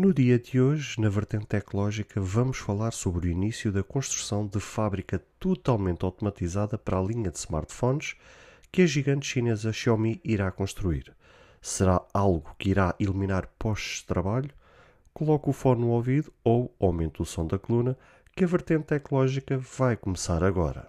No dia de hoje, na vertente tecnológica, vamos falar sobre o início da construção de fábrica totalmente automatizada para a linha de smartphones que a gigante chinesa Xiaomi irá construir. Será algo que irá eliminar postos de trabalho? Coloque o fone no ouvido ou aumente o som da coluna, que a vertente tecnológica vai começar agora.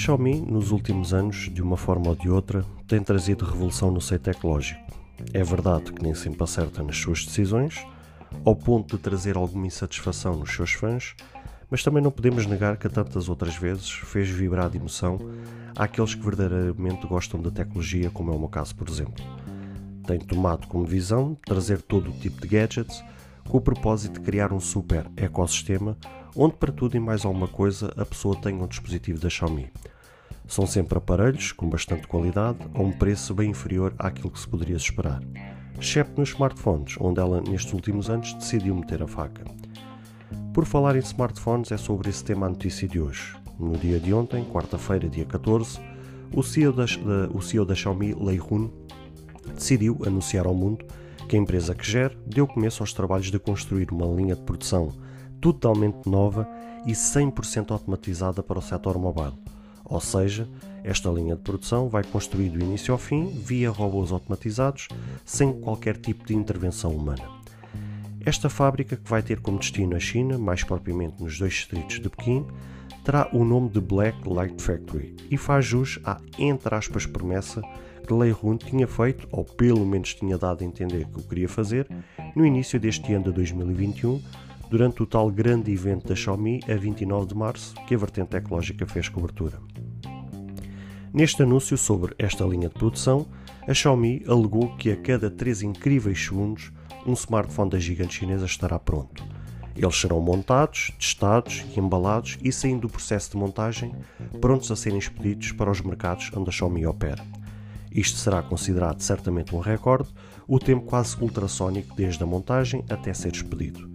Xiaomi, nos últimos anos, de uma forma ou de outra, tem trazido revolução no seio tecnológico. É verdade que nem sempre acerta nas suas decisões, ao ponto de trazer alguma insatisfação nos seus fãs, mas também não podemos negar que tantas outras vezes fez vibrar de emoção àqueles que verdadeiramente gostam da tecnologia, como é o meu caso, por exemplo. Tem tomado como visão trazer todo o tipo de gadgets com o propósito de criar um super ecossistema onde para tudo e mais alguma coisa a pessoa tenha um dispositivo da Xiaomi. São sempre aparelhos com bastante qualidade a um preço bem inferior àquilo que se poderia esperar, exceto nos smartphones, onde ela nestes últimos anos decidiu meter a faca. Por falar em smartphones, é sobre esse tema a notícia de hoje. No dia de ontem, quarta-feira, dia 14, o CEO da, o CEO da Xiaomi, Lei Hun, decidiu anunciar ao mundo que a empresa que gera deu começo aos trabalhos de construir uma linha de produção totalmente nova e 100% automatizada para o setor mobile. Ou seja, esta linha de produção vai construir do início ao fim via robôs automatizados, sem qualquer tipo de intervenção humana. Esta fábrica, que vai ter como destino a China, mais propriamente nos dois distritos de Pequim, terá o nome de Black Light Factory e faz jus à, entre aspas, promessa Lei Hun tinha feito, ou pelo menos tinha dado a entender que o queria fazer, no início deste ano de 2021, durante o tal grande evento da Xiaomi a 29 de março, que a vertente tecnológica fez cobertura. Neste anúncio sobre esta linha de produção, a Xiaomi alegou que a cada 3 incríveis segundos um smartphone da gigante chinesa estará pronto. Eles serão montados, testados e embalados e saindo do processo de montagem, prontos a serem expedidos para os mercados onde a Xiaomi opera. Isto será considerado certamente um recorde, o tempo quase ultrassónico desde a montagem até ser expedido.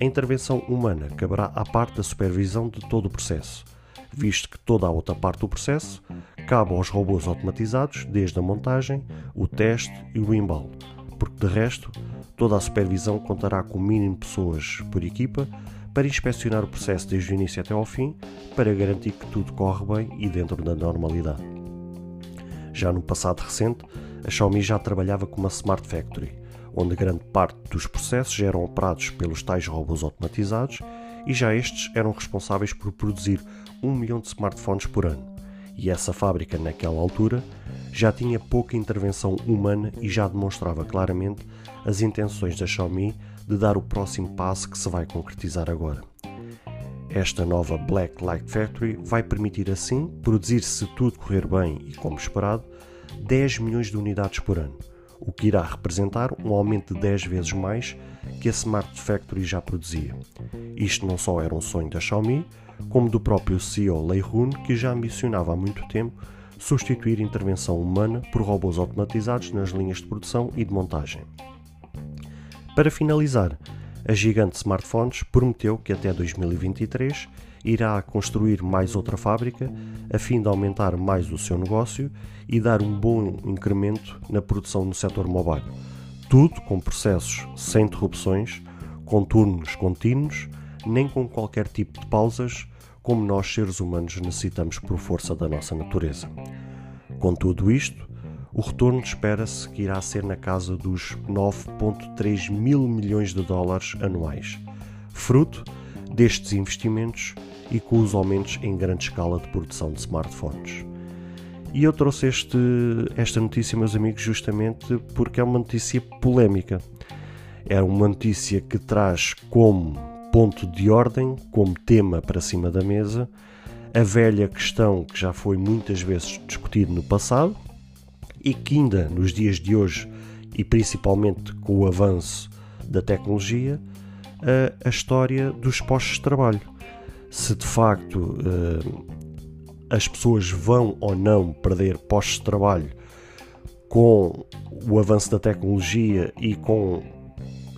A intervenção humana caberá à parte da supervisão de todo o processo, visto que toda a outra parte do processo cabe aos robôs automatizados, desde a montagem, o teste e o embalo, porque de resto, toda a supervisão contará com o mínimo de pessoas por equipa para inspecionar o processo desde o início até ao fim, para garantir que tudo corre bem e dentro da normalidade. Já no passado recente, a Xiaomi já trabalhava com uma Smart Factory, onde grande parte dos processos eram operados pelos tais robôs automatizados e já estes eram responsáveis por produzir um milhão de smartphones por ano. E essa fábrica, naquela altura, já tinha pouca intervenção humana e já demonstrava claramente as intenções da Xiaomi de dar o próximo passo que se vai concretizar agora. Esta nova Black Light Factory vai permitir assim produzir, se tudo correr bem e como esperado, 10 milhões de unidades por ano o que irá representar um aumento de 10 vezes mais que a Smart Factory já produzia. Isto não só era um sonho da Xiaomi, como do próprio CEO Lei Hun, que já ambicionava há muito tempo substituir intervenção humana por robôs automatizados nas linhas de produção e de montagem. Para finalizar, a gigante smartphones prometeu que até 2023 irá construir mais outra fábrica a fim de aumentar mais o seu negócio e dar um bom incremento na produção no setor mobile. Tudo com processos sem interrupções, com turnos contínuos, nem com qualquer tipo de pausas, como nós seres humanos necessitamos por força da nossa natureza. Com tudo isto, o retorno espera-se que irá ser na casa dos 9,3 mil milhões de dólares anuais, fruto destes investimentos e com os aumentos em grande escala de produção de smartphones. E eu trouxe este, esta notícia, meus amigos, justamente porque é uma notícia polémica. É uma notícia que traz como ponto de ordem, como tema para cima da mesa, a velha questão que já foi muitas vezes discutida no passado e que ainda nos dias de hoje, e principalmente com o avanço da tecnologia a, a história dos postos de trabalho. Se de facto uh, as pessoas vão ou não perder postos de trabalho com o avanço da tecnologia e com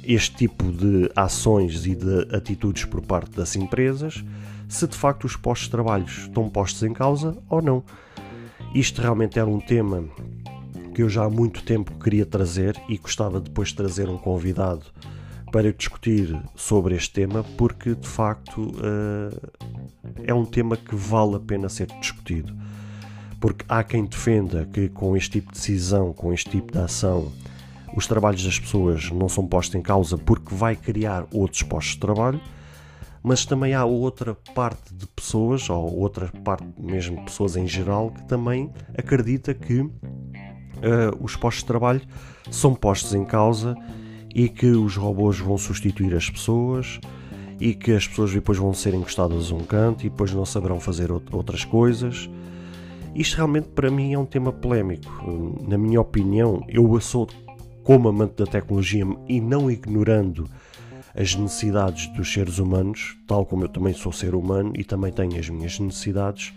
este tipo de ações e de atitudes por parte das empresas, se de facto os postos de trabalho estão postos em causa ou não. Isto realmente era um tema que eu já há muito tempo queria trazer e gostava depois de trazer um convidado para discutir sobre este tema, porque de facto é um tema que vale a pena ser discutido. Porque há quem defenda que com este tipo de decisão, com este tipo de ação, os trabalhos das pessoas não são postos em causa porque vai criar outros postos de trabalho, mas também há outra parte de pessoas, ou outra parte mesmo de pessoas em geral, que também acredita que uh, os postos de trabalho são postos em causa e que os robôs vão substituir as pessoas e que as pessoas depois vão ser encostadas a um canto e depois não saberão fazer outras coisas. Isto realmente para mim é um tema polémico. Na minha opinião, eu sou como amante da tecnologia e não ignorando as necessidades dos seres humanos, tal como eu também sou ser humano e também tenho as minhas necessidades,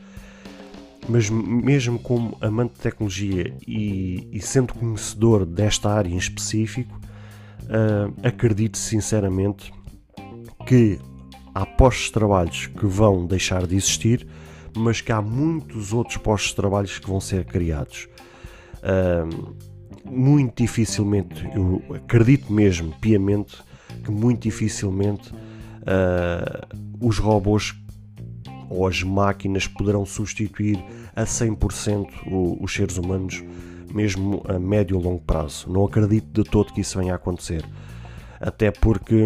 mas mesmo como amante de tecnologia e, e sendo conhecedor desta área em específico, uh, acredito sinceramente que há postos de trabalhos que vão deixar de existir, mas que há muitos outros postos de trabalhos que vão ser criados. Uh, muito dificilmente, eu acredito mesmo, piamente, que muito dificilmente uh, os robôs ou as máquinas poderão substituir a 100% os seres humanos mesmo a médio ou longo prazo. Não acredito de todo que isso venha a acontecer. Até porque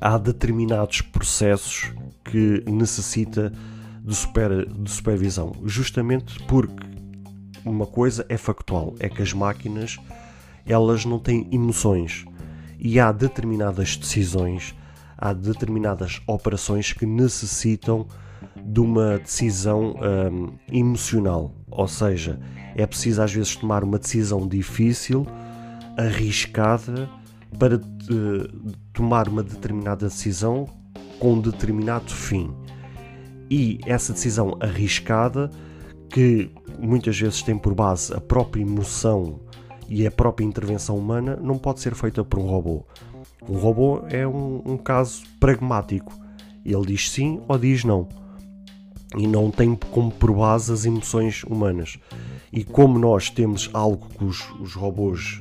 há determinados processos que necessita de, super, de supervisão. Justamente porque uma coisa é factual, é que as máquinas elas não têm emoções e há determinadas decisões, há determinadas operações que necessitam de uma decisão hum, emocional, ou seja, é preciso às vezes tomar uma decisão difícil, arriscada, para tomar uma determinada decisão com um determinado fim. E essa decisão arriscada, que muitas vezes tem por base a própria emoção e a própria intervenção humana, não pode ser feita por um robô. Um robô é um, um caso pragmático. Ele diz sim ou diz não. E não tem como por base as emoções humanas. E como nós temos algo que os, os robôs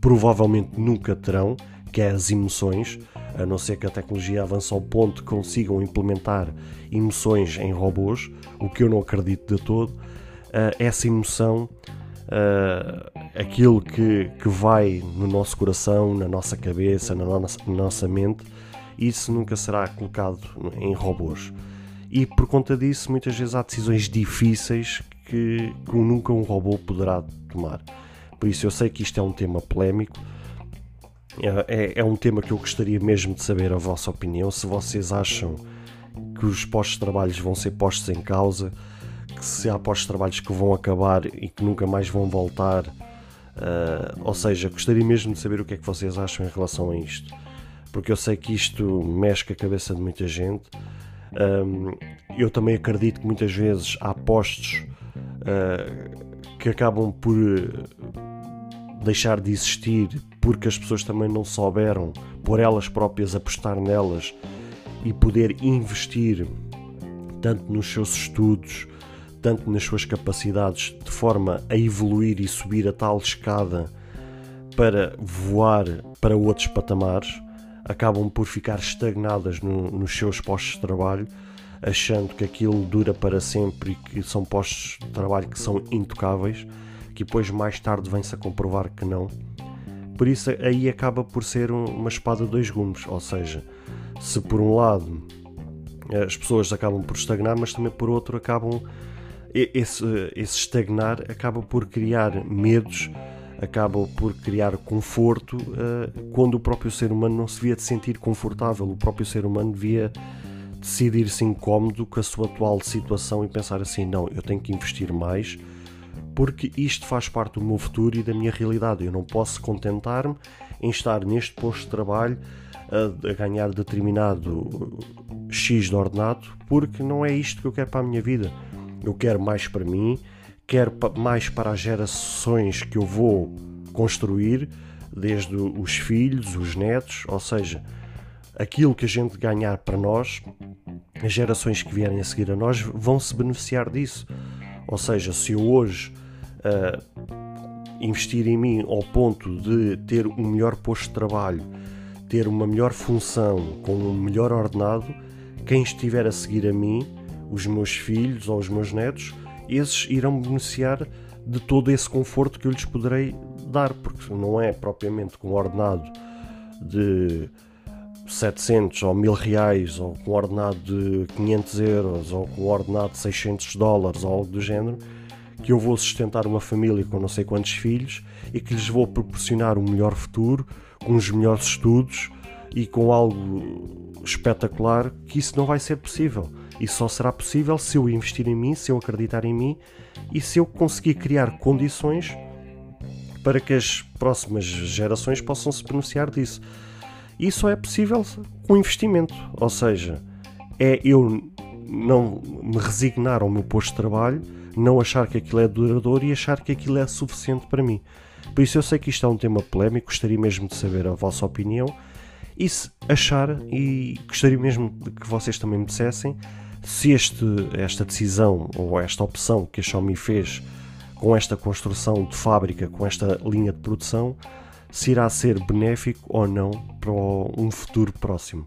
provavelmente nunca terão, que é as emoções, a não ser que a tecnologia avance ao ponto que consigam implementar emoções em robôs, o que eu não acredito de todo, uh, essa emoção, uh, aquilo que, que vai no nosso coração, na nossa cabeça, na nossa, na nossa mente, isso nunca será colocado em robôs. E por conta disso, muitas vezes há decisões difíceis que, que nunca um robô poderá tomar. Por isso eu sei que isto é um tema polémico, é, é, é um tema que eu gostaria mesmo de saber a vossa opinião, se vocês acham que os postos de trabalho vão ser postos em causa, que se há trabalho que vão acabar e que nunca mais vão voltar. Uh, ou seja, gostaria mesmo de saber o que é que vocês acham em relação a isto, porque eu sei que isto mexe com a cabeça de muita gente. Um, eu também acredito que muitas vezes há postos uh, que acabam por deixar de existir porque as pessoas também não souberam por elas próprias apostar nelas e poder investir tanto nos seus estudos, tanto nas suas capacidades, de forma a evoluir e subir a tal escada para voar para outros patamares, acabam por ficar estagnadas no, nos seus postos de trabalho achando que aquilo dura para sempre e que são postos de trabalho que são intocáveis, que depois mais tarde vem-se a comprovar que não. Por isso aí acaba por ser uma espada de dois gumes, ou seja, se por um lado as pessoas acabam por estagnar, mas também por outro acabam esse, esse estagnar acaba por criar medos, acaba por criar conforto uh, quando o próprio ser humano não se via de sentir confortável, o próprio ser humano devia decidir-se incómodo com a sua atual situação e pensar assim: não, eu tenho que investir mais porque isto faz parte do meu futuro e da minha realidade. Eu não posso contentar-me em estar neste posto de trabalho a, a ganhar determinado X de ordenado, porque não é isto que eu quero para a minha vida. Eu quero mais para mim, quero mais para as gerações que eu vou construir, desde os filhos, os netos, ou seja, aquilo que a gente ganhar para nós, as gerações que vierem a seguir a nós vão se beneficiar disso. Ou seja, se eu hoje uh, investir em mim ao ponto de ter um melhor posto de trabalho, ter uma melhor função, com um melhor ordenado, quem estiver a seguir a mim, os meus filhos ou os meus netos, esses irão beneficiar de todo esse conforto que eu lhes poderei dar, porque não é propriamente com ordenado de 700 ou 1000 reais, ou com ordenado de 500 euros, ou com ordenado de 600 dólares, ou algo do género, que eu vou sustentar uma família com não sei quantos filhos e que lhes vou proporcionar um melhor futuro, com os melhores estudos e com algo espetacular, que isso não vai ser possível. Isso só será possível se eu investir em mim, se eu acreditar em mim e se eu conseguir criar condições para que as próximas gerações possam se beneficiar disso. Isso é possível com investimento, ou seja, é eu não me resignar ao meu posto de trabalho, não achar que aquilo é duradouro e achar que aquilo é suficiente para mim. Por isso eu sei que isto é um tema polémico, gostaria mesmo de saber a vossa opinião e se achar, e gostaria mesmo que vocês também me dissessem se este, esta decisão ou esta opção que a Xiaomi fez com esta construção de fábrica, com esta linha de produção, se irá ser benéfico ou não para um futuro próximo.